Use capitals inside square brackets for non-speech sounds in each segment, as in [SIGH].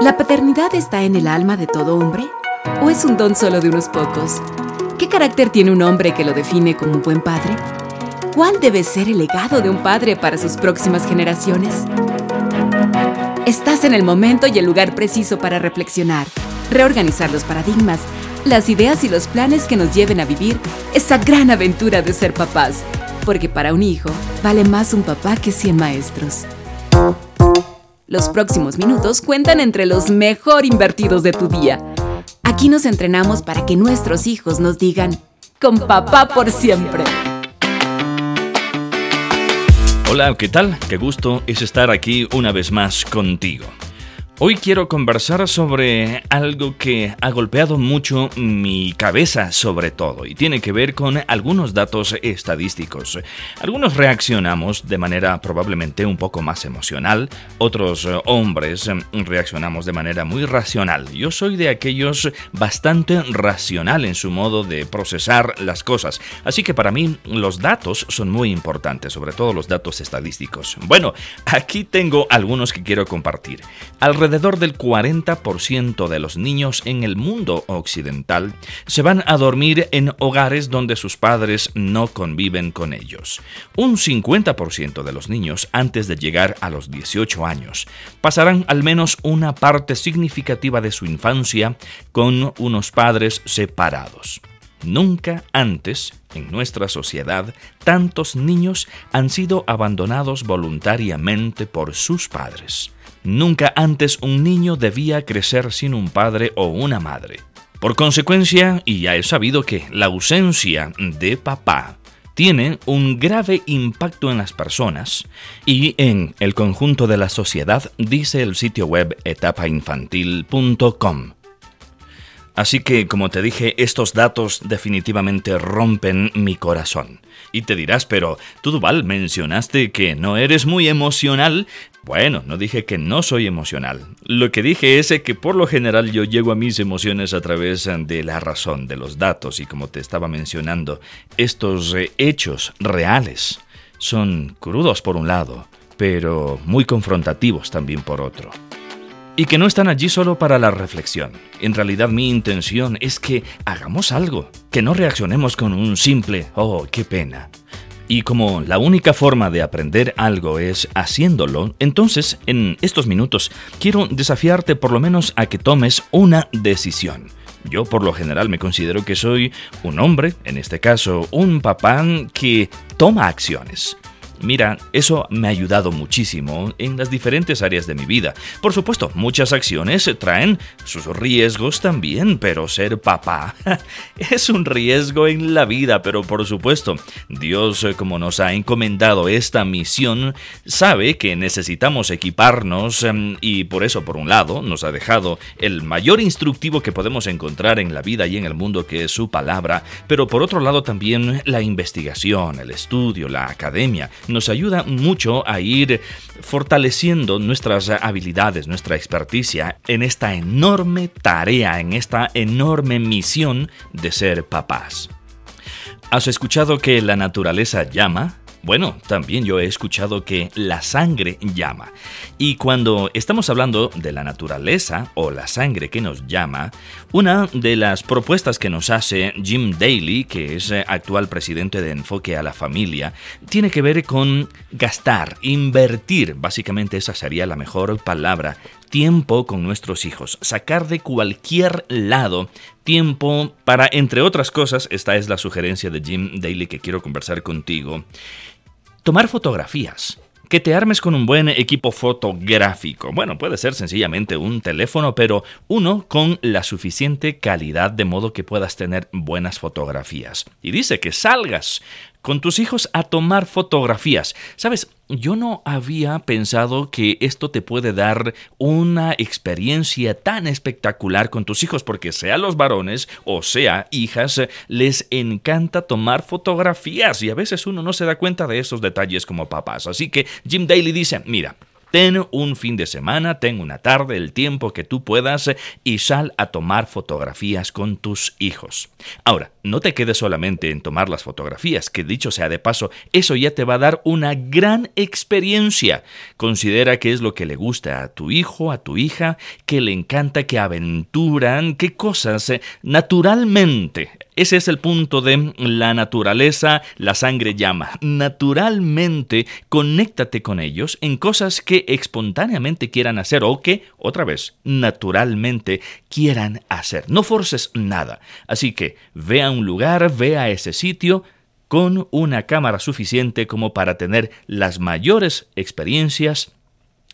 ¿La paternidad está en el alma de todo hombre? ¿O es un don solo de unos pocos? ¿Qué carácter tiene un hombre que lo define como un buen padre? ¿Cuál debe ser el legado de un padre para sus próximas generaciones? Estás en el momento y el lugar preciso para reflexionar, reorganizar los paradigmas, las ideas y los planes que nos lleven a vivir esa gran aventura de ser papás. Porque para un hijo vale más un papá que 100 maestros. Los próximos minutos cuentan entre los mejor invertidos de tu día. Aquí nos entrenamos para que nuestros hijos nos digan, con papá por siempre. Hola, ¿qué tal? Qué gusto es estar aquí una vez más contigo. Hoy quiero conversar sobre algo que ha golpeado mucho mi cabeza sobre todo y tiene que ver con algunos datos estadísticos. Algunos reaccionamos de manera probablemente un poco más emocional, otros hombres reaccionamos de manera muy racional. Yo soy de aquellos bastante racional en su modo de procesar las cosas, así que para mí los datos son muy importantes, sobre todo los datos estadísticos. Bueno, aquí tengo algunos que quiero compartir. Del 40% de los niños en el mundo occidental se van a dormir en hogares donde sus padres no conviven con ellos. Un 50% de los niños antes de llegar a los 18 años pasarán al menos una parte significativa de su infancia con unos padres separados. Nunca antes, en nuestra sociedad, tantos niños han sido abandonados voluntariamente por sus padres. Nunca antes un niño debía crecer sin un padre o una madre. Por consecuencia, y ya he sabido que la ausencia de papá tiene un grave impacto en las personas y en el conjunto de la sociedad, dice el sitio web etapainfantil.com. Así que, como te dije, estos datos definitivamente rompen mi corazón. Y te dirás, pero tú, Duval, mencionaste que no eres muy emocional. Bueno, no dije que no soy emocional. Lo que dije es que por lo general yo llego a mis emociones a través de la razón, de los datos, y como te estaba mencionando, estos eh, hechos reales son crudos por un lado, pero muy confrontativos también por otro y que no están allí solo para la reflexión. En realidad mi intención es que hagamos algo, que no reaccionemos con un simple, oh, qué pena. Y como la única forma de aprender algo es haciéndolo, entonces en estos minutos quiero desafiarte por lo menos a que tomes una decisión. Yo por lo general me considero que soy un hombre, en este caso un papá, que toma acciones. Mira, eso me ha ayudado muchísimo en las diferentes áreas de mi vida. Por supuesto, muchas acciones traen sus riesgos también, pero ser papá [LAUGHS] es un riesgo en la vida, pero por supuesto, Dios, como nos ha encomendado esta misión, sabe que necesitamos equiparnos em, y por eso, por un lado, nos ha dejado el mayor instructivo que podemos encontrar en la vida y en el mundo, que es su palabra, pero por otro lado también la investigación, el estudio, la academia, nos ayuda mucho a ir fortaleciendo nuestras habilidades, nuestra experticia en esta enorme tarea, en esta enorme misión de ser papás. ¿Has escuchado que la naturaleza llama? Bueno, también yo he escuchado que la sangre llama. Y cuando estamos hablando de la naturaleza o la sangre que nos llama, una de las propuestas que nos hace Jim Daly, que es eh, actual presidente de Enfoque a la Familia, tiene que ver con gastar, invertir, básicamente esa sería la mejor palabra, tiempo con nuestros hijos, sacar de cualquier lado tiempo para, entre otras cosas, esta es la sugerencia de Jim Daly que quiero conversar contigo, tomar fotografías. Que te armes con un buen equipo fotográfico. Bueno, puede ser sencillamente un teléfono, pero uno con la suficiente calidad de modo que puedas tener buenas fotografías. Y dice que salgas con tus hijos a tomar fotografías. Sabes, yo no había pensado que esto te puede dar una experiencia tan espectacular con tus hijos, porque sea los varones o sea hijas, les encanta tomar fotografías y a veces uno no se da cuenta de esos detalles como papás. Así que Jim Daly dice, mira, Ten un fin de semana, ten una tarde, el tiempo que tú puedas y sal a tomar fotografías con tus hijos. Ahora, no te quedes solamente en tomar las fotografías, que dicho sea de paso, eso ya te va a dar una gran experiencia. Considera qué es lo que le gusta a tu hijo, a tu hija, que le encanta, que aventuran, qué cosas eh, naturalmente ese es el punto de la naturaleza, la sangre llama. Naturalmente, conéctate con ellos en cosas que espontáneamente quieran hacer o que, otra vez, naturalmente quieran hacer. No forces nada. Así que ve a un lugar, ve a ese sitio, con una cámara suficiente como para tener las mayores experiencias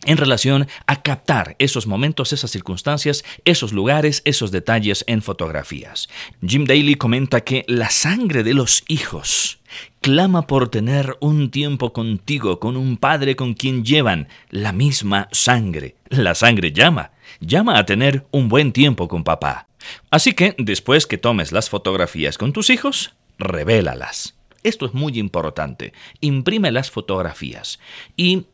en relación a captar esos momentos, esas circunstancias, esos lugares, esos detalles en fotografías. Jim Daly comenta que la sangre de los hijos clama por tener un tiempo contigo, con un padre con quien llevan la misma sangre. La sangre llama, llama a tener un buen tiempo con papá. Así que, después que tomes las fotografías con tus hijos, revélalas. Esto es muy importante. Imprime las fotografías y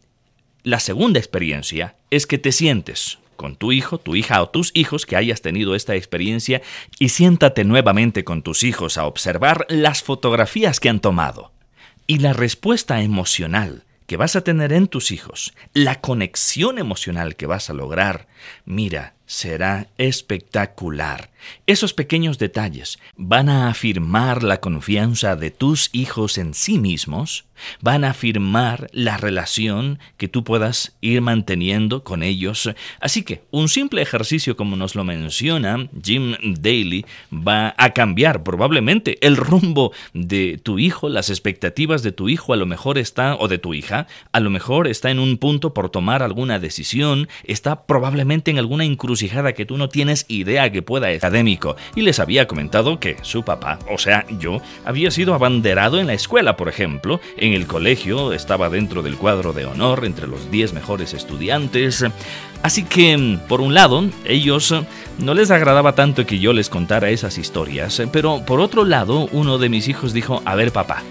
la segunda experiencia es que te sientes con tu hijo, tu hija o tus hijos que hayas tenido esta experiencia y siéntate nuevamente con tus hijos a observar las fotografías que han tomado. Y la respuesta emocional que vas a tener en tus hijos, la conexión emocional que vas a lograr, mira, será espectacular. Esos pequeños detalles van a afirmar la confianza de tus hijos en sí mismos, van a afirmar la relación que tú puedas ir manteniendo con ellos. Así que un simple ejercicio como nos lo menciona Jim Daly va a cambiar probablemente el rumbo de tu hijo, las expectativas de tu hijo a lo mejor está, o de tu hija, a lo mejor está en un punto por tomar alguna decisión, está probablemente en alguna encrucijada que tú no tienes idea que pueda académico y les había comentado que su papá, o sea, yo, había sido abanderado en la escuela, por ejemplo, en el colegio estaba dentro del cuadro de honor entre los 10 mejores estudiantes. Así que, por un lado, ellos no les agradaba tanto que yo les contara esas historias, pero por otro lado, uno de mis hijos dijo, a ver papá,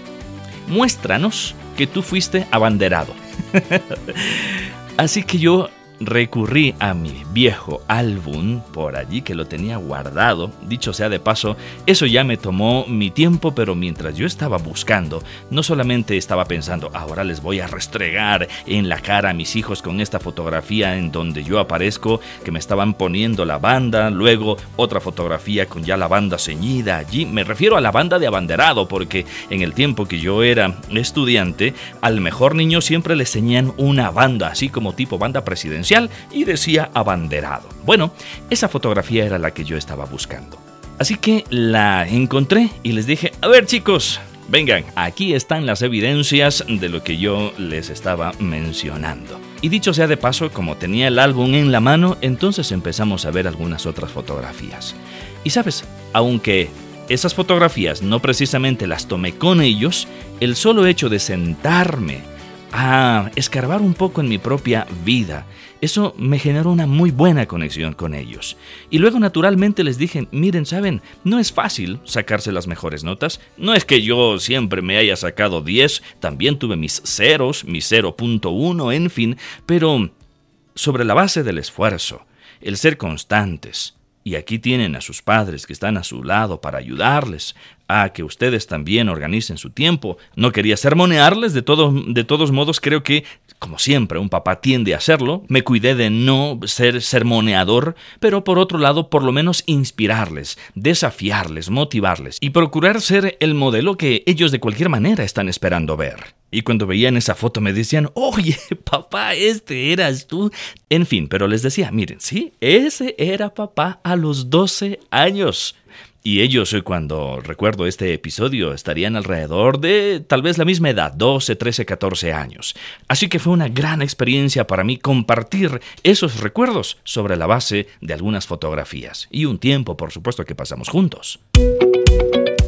muéstranos que tú fuiste abanderado. [LAUGHS] Así que yo recurrí a mi viejo álbum por allí que lo tenía guardado. Dicho sea de paso, eso ya me tomó mi tiempo, pero mientras yo estaba buscando, no solamente estaba pensando, ahora les voy a restregar en la cara a mis hijos con esta fotografía en donde yo aparezco, que me estaban poniendo la banda, luego otra fotografía con ya la banda ceñida allí. Me refiero a la banda de abanderado, porque en el tiempo que yo era estudiante, al mejor niño siempre le ceñían una banda, así como tipo banda presidencial y decía abanderado. Bueno, esa fotografía era la que yo estaba buscando. Así que la encontré y les dije, a ver chicos, vengan, aquí están las evidencias de lo que yo les estaba mencionando. Y dicho sea de paso, como tenía el álbum en la mano, entonces empezamos a ver algunas otras fotografías. Y sabes, aunque esas fotografías no precisamente las tomé con ellos, el solo hecho de sentarme a escarbar un poco en mi propia vida. Eso me generó una muy buena conexión con ellos. Y luego naturalmente les dije, miren, saben, no es fácil sacarse las mejores notas. No es que yo siempre me haya sacado 10, también tuve mis ceros, mi 0.1, en fin, pero sobre la base del esfuerzo, el ser constantes, y aquí tienen a sus padres que están a su lado para ayudarles a que ustedes también organicen su tiempo. No quería sermonearles, de, de todos modos creo que, como siempre, un papá tiende a hacerlo. Me cuidé de no ser sermoneador, pero por otro lado, por lo menos inspirarles, desafiarles, motivarles y procurar ser el modelo que ellos de cualquier manera están esperando ver. Y cuando veían esa foto me decían, oye, [LAUGHS] papá, este eras tú. En fin, pero les decía, miren, sí, ese era papá a los 12 años. Y ellos, eh, cuando recuerdo este episodio, estarían alrededor de tal vez la misma edad, 12, 13, 14 años. Así que fue una gran experiencia para mí compartir esos recuerdos sobre la base de algunas fotografías. Y un tiempo, por supuesto, que pasamos juntos.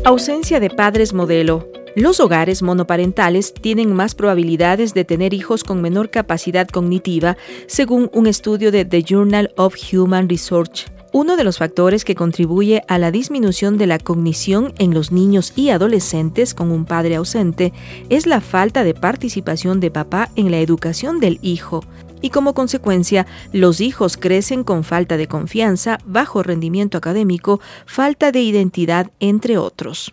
Ausencia de padres modelo. Los hogares monoparentales tienen más probabilidades de tener hijos con menor capacidad cognitiva, según un estudio de The Journal of Human Research. Uno de los factores que contribuye a la disminución de la cognición en los niños y adolescentes con un padre ausente es la falta de participación de papá en la educación del hijo. y como consecuencia los hijos crecen con falta de confianza, bajo rendimiento académico, falta de identidad, entre otros.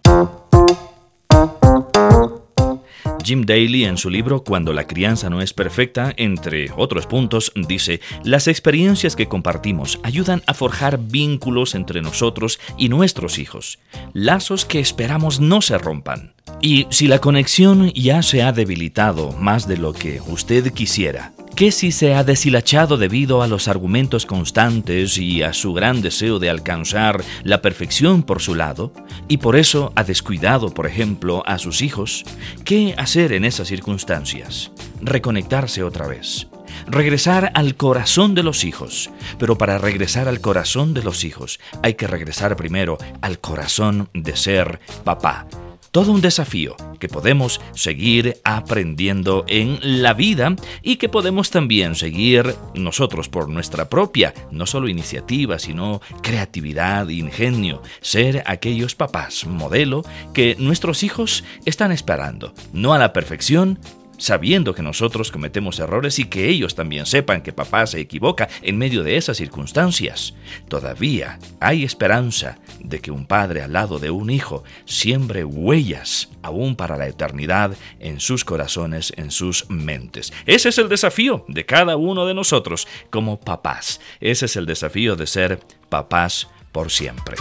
Jim Daly en su libro Cuando la crianza no es perfecta, entre otros puntos, dice, las experiencias que compartimos ayudan a forjar vínculos entre nosotros y nuestros hijos, lazos que esperamos no se rompan. Y si la conexión ya se ha debilitado más de lo que usted quisiera, ¿Qué si se ha deshilachado debido a los argumentos constantes y a su gran deseo de alcanzar la perfección por su lado, y por eso ha descuidado, por ejemplo, a sus hijos? ¿Qué hacer en esas circunstancias? Reconectarse otra vez. Regresar al corazón de los hijos. Pero para regresar al corazón de los hijos hay que regresar primero al corazón de ser papá todo un desafío que podemos seguir aprendiendo en la vida y que podemos también seguir nosotros por nuestra propia, no solo iniciativa, sino creatividad, ingenio, ser aquellos papás modelo que nuestros hijos están esperando, no a la perfección, sabiendo que nosotros cometemos errores y que ellos también sepan que papá se equivoca en medio de esas circunstancias. Todavía hay esperanza de que un padre al lado de un hijo siembre huellas aún para la eternidad en sus corazones, en sus mentes. Ese es el desafío de cada uno de nosotros como papás. Ese es el desafío de ser papás por siempre.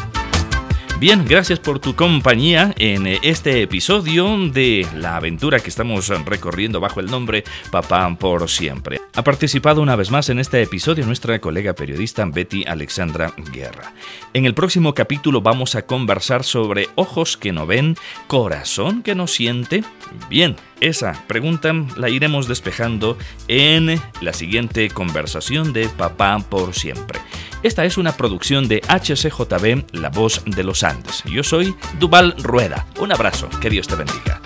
Bien, gracias por tu compañía en eh, este episodio de la aventura que estamos recorriendo bajo el nombre Papá por siempre. Ha participado una vez más en este episodio nuestra colega periodista Betty Alexandra Guerra. En el próximo capítulo vamos a conversar sobre ojos que no ven, corazón que no siente. Bien, esa pregunta la iremos despejando en la siguiente conversación de Papá por siempre. Esta es una producción de HCJB, La Voz de los Andes. Yo soy Duval Rueda. Un abrazo, que Dios te bendiga.